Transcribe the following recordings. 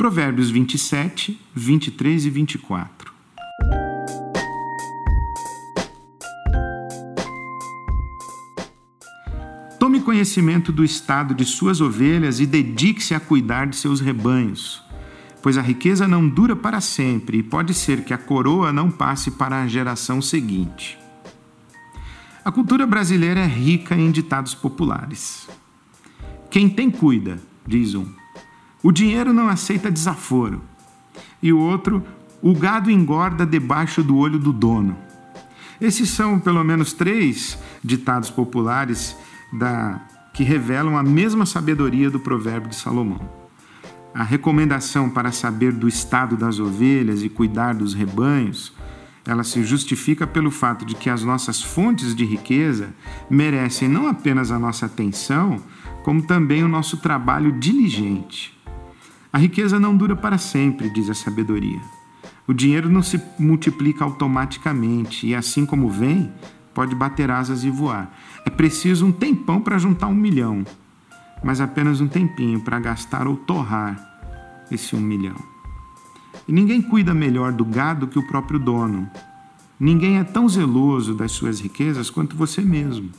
Provérbios 27, 23 e 24. Tome conhecimento do estado de suas ovelhas e dedique-se a cuidar de seus rebanhos, pois a riqueza não dura para sempre e pode ser que a coroa não passe para a geração seguinte. A cultura brasileira é rica em ditados populares. Quem tem, cuida, diz um. O dinheiro não aceita desaforo. E o outro, o gado engorda debaixo do olho do dono. Esses são pelo menos três ditados populares da, que revelam a mesma sabedoria do provérbio de Salomão. A recomendação para saber do estado das ovelhas e cuidar dos rebanhos, ela se justifica pelo fato de que as nossas fontes de riqueza merecem não apenas a nossa atenção, como também o nosso trabalho diligente. A riqueza não dura para sempre, diz a sabedoria. O dinheiro não se multiplica automaticamente e, assim como vem, pode bater asas e voar. É preciso um tempão para juntar um milhão, mas apenas um tempinho para gastar ou torrar esse um milhão. E ninguém cuida melhor do gado que o próprio dono. Ninguém é tão zeloso das suas riquezas quanto você mesmo.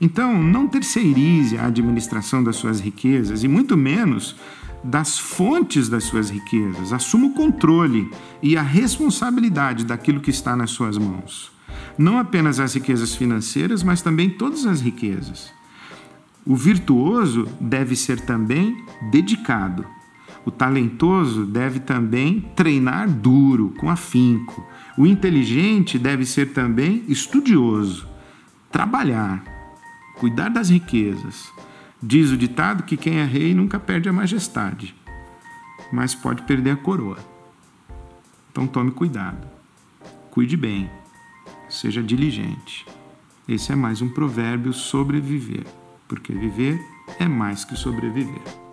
Então, não terceirize a administração das suas riquezas e muito menos das fontes das suas riquezas. Assuma o controle e a responsabilidade daquilo que está nas suas mãos não apenas as riquezas financeiras, mas também todas as riquezas. O virtuoso deve ser também dedicado. O talentoso deve também treinar duro, com afinco. O inteligente deve ser também estudioso, trabalhar, cuidar das riquezas. Diz o ditado que quem é rei nunca perde a majestade, mas pode perder a coroa. Então tome cuidado, cuide bem seja diligente. Esse é mais um provérbio sobre viver, porque viver é mais que sobreviver.